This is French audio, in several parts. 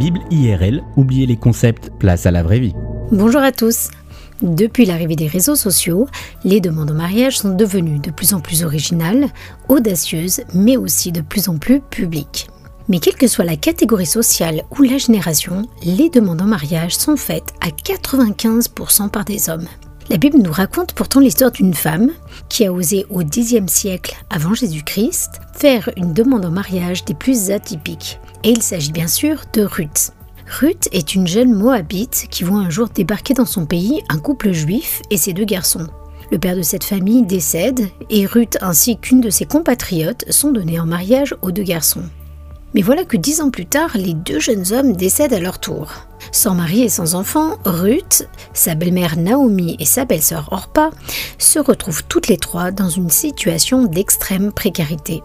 Bible IRL, oubliez les concepts, place à la vraie vie. Bonjour à tous. Depuis l'arrivée des réseaux sociaux, les demandes en mariage sont devenues de plus en plus originales, audacieuses, mais aussi de plus en plus publiques. Mais quelle que soit la catégorie sociale ou la génération, les demandes en mariage sont faites à 95% par des hommes. La Bible nous raconte pourtant l'histoire d'une femme qui a osé au Xe siècle avant Jésus-Christ faire une demande en mariage des plus atypiques. Et il s'agit bien sûr de Ruth. Ruth est une jeune Moabite qui voit un jour débarquer dans son pays un couple juif et ses deux garçons. Le père de cette famille décède et Ruth ainsi qu'une de ses compatriotes sont donnés en mariage aux deux garçons. Mais voilà que dix ans plus tard, les deux jeunes hommes décèdent à leur tour. Sans mari et sans enfant, Ruth, sa belle-mère Naomi et sa belle-sœur Orpa se retrouvent toutes les trois dans une situation d'extrême précarité.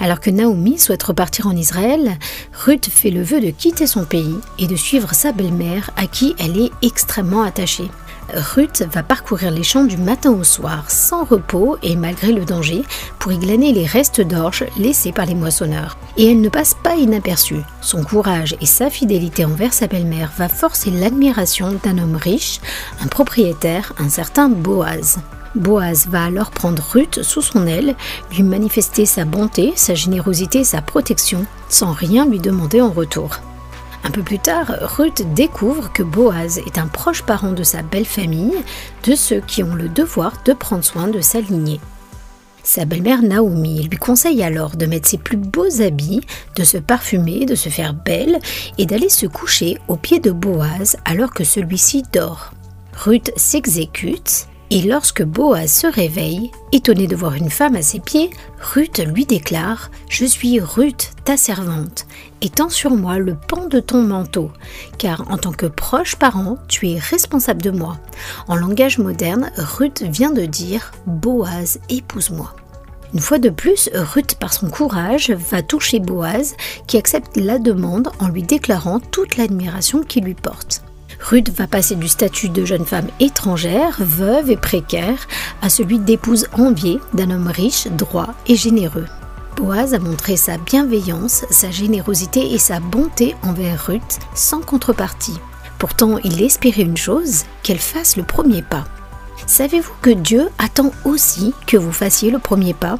Alors que Naomi souhaite repartir en Israël, Ruth fait le vœu de quitter son pays et de suivre sa belle-mère à qui elle est extrêmement attachée. Ruth va parcourir les champs du matin au soir sans repos et malgré le danger pour y glaner les restes d'orge laissés par les moissonneurs. Et elle ne passe pas inaperçue. Son courage et sa fidélité envers sa belle-mère va forcer l'admiration d'un homme riche, un propriétaire, un certain Boaz. Boaz va alors prendre Ruth sous son aile, lui manifester sa bonté, sa générosité sa protection, sans rien lui demander en retour. Un peu plus tard, Ruth découvre que Boaz est un proche parent de sa belle famille, de ceux qui ont le devoir de prendre soin de sa lignée. Sa belle-mère Naomi lui conseille alors de mettre ses plus beaux habits, de se parfumer, de se faire belle et d'aller se coucher aux pieds de Boaz alors que celui-ci dort. Ruth s'exécute et lorsque Boaz se réveille, étonné de voir une femme à ses pieds, Ruth lui déclare Je suis Ruth, ta servante. Étends sur moi le pan de ton manteau, car en tant que proche parent, tu es responsable de moi. En langage moderne, Ruth vient de dire Boaz, épouse-moi. Une fois de plus, Ruth, par son courage, va toucher Boaz, qui accepte la demande en lui déclarant toute l'admiration qu'il lui porte. Ruth va passer du statut de jeune femme étrangère, veuve et précaire, à celui d'épouse enviée d'un homme riche, droit et généreux. Boaz a montré sa bienveillance, sa générosité et sa bonté envers Ruth sans contrepartie. Pourtant, il espérait une chose, qu'elle fasse le premier pas. Savez-vous que Dieu attend aussi que vous fassiez le premier pas?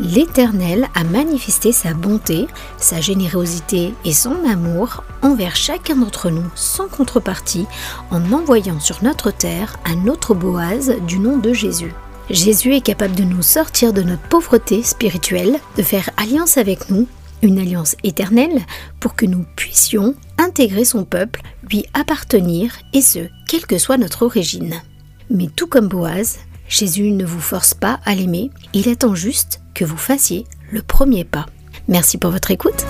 L'Éternel a manifesté sa bonté, sa générosité et son amour envers chacun d'entre nous sans contrepartie en envoyant sur notre terre un autre Boaz du nom de Jésus. Jésus est capable de nous sortir de notre pauvreté spirituelle, de faire alliance avec nous, une alliance éternelle, pour que nous puissions intégrer son peuple, lui appartenir, et ce, quelle que soit notre origine. Mais tout comme Boaz, Jésus ne vous force pas à l'aimer, il attend juste que vous fassiez le premier pas. Merci pour votre écoute.